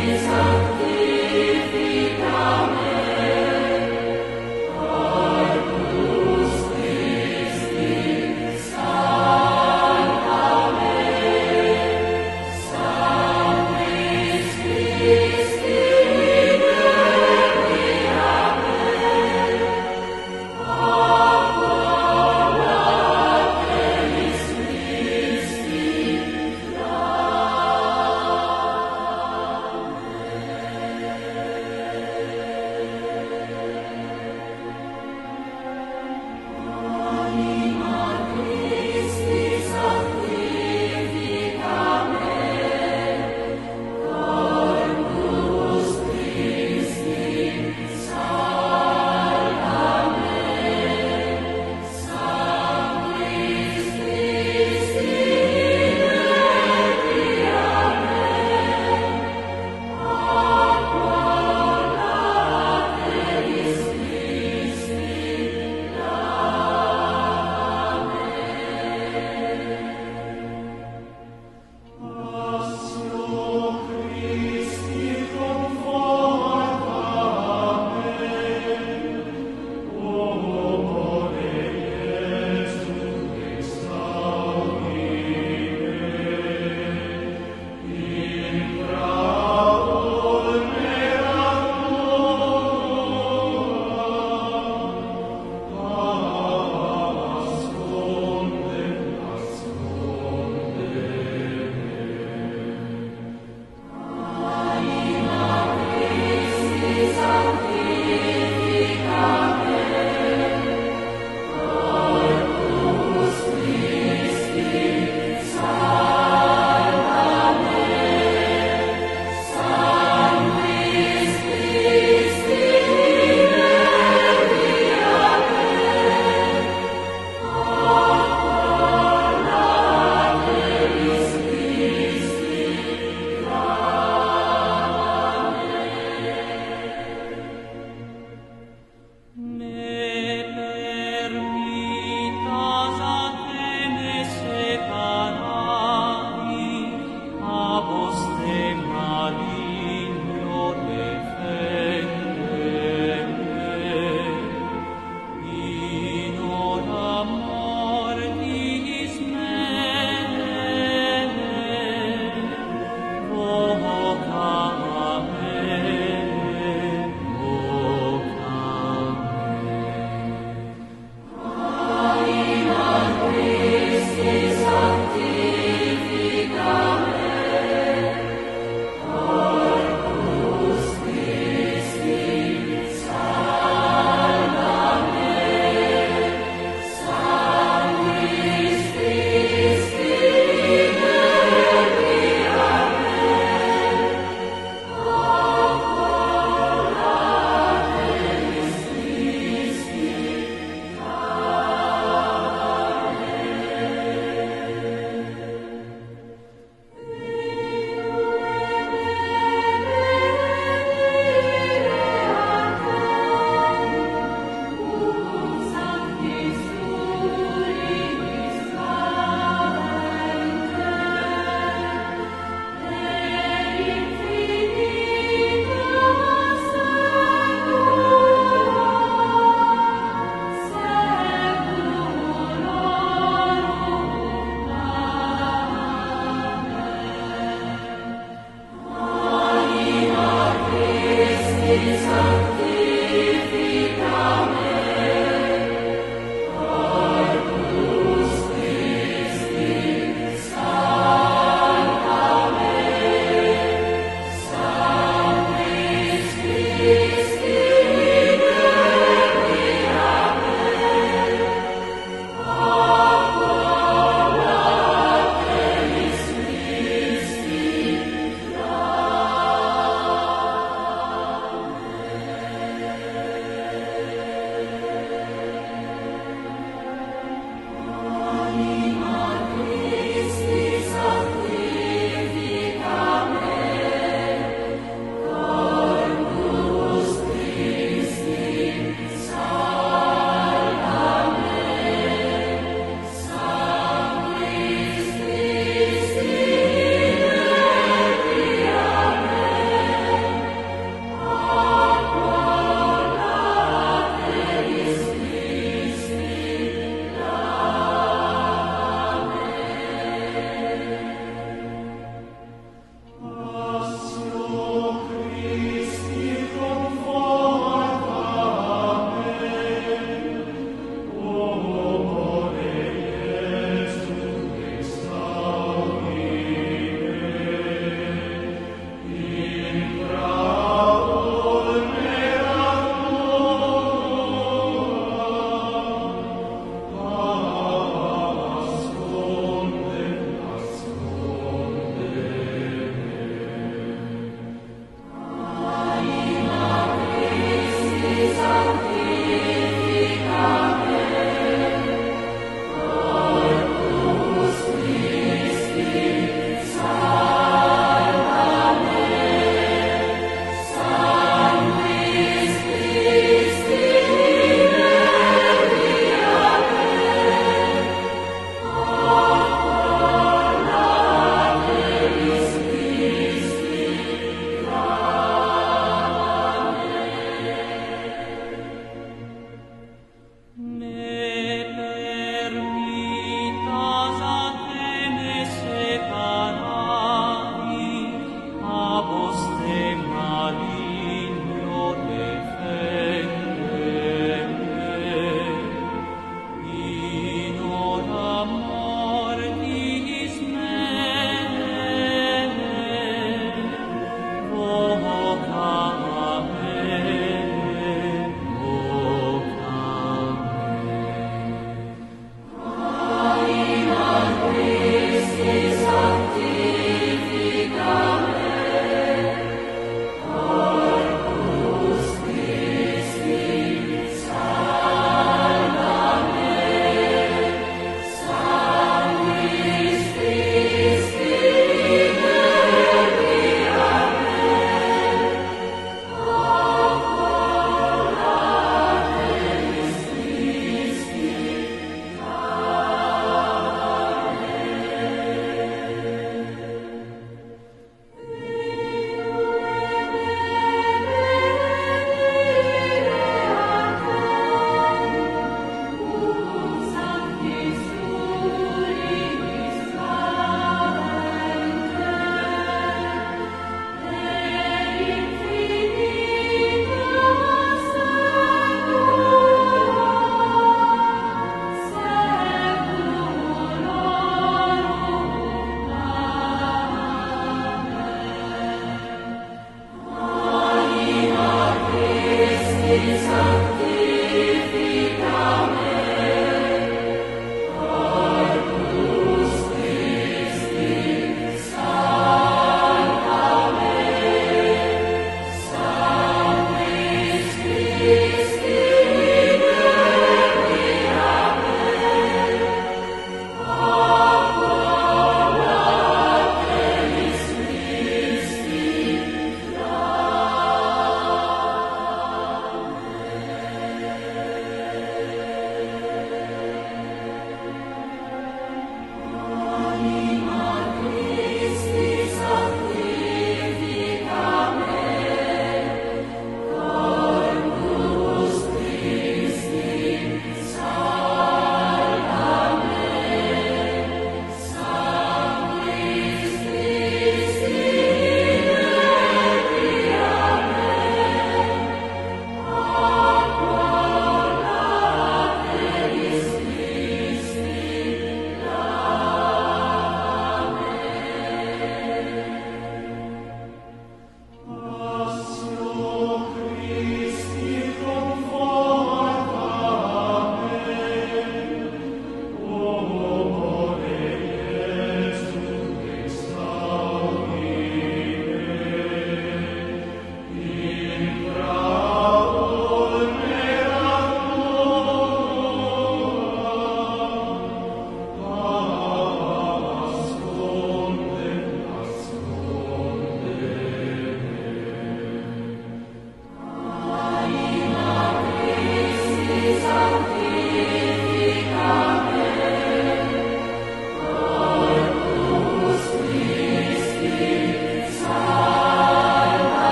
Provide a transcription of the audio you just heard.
Jesus.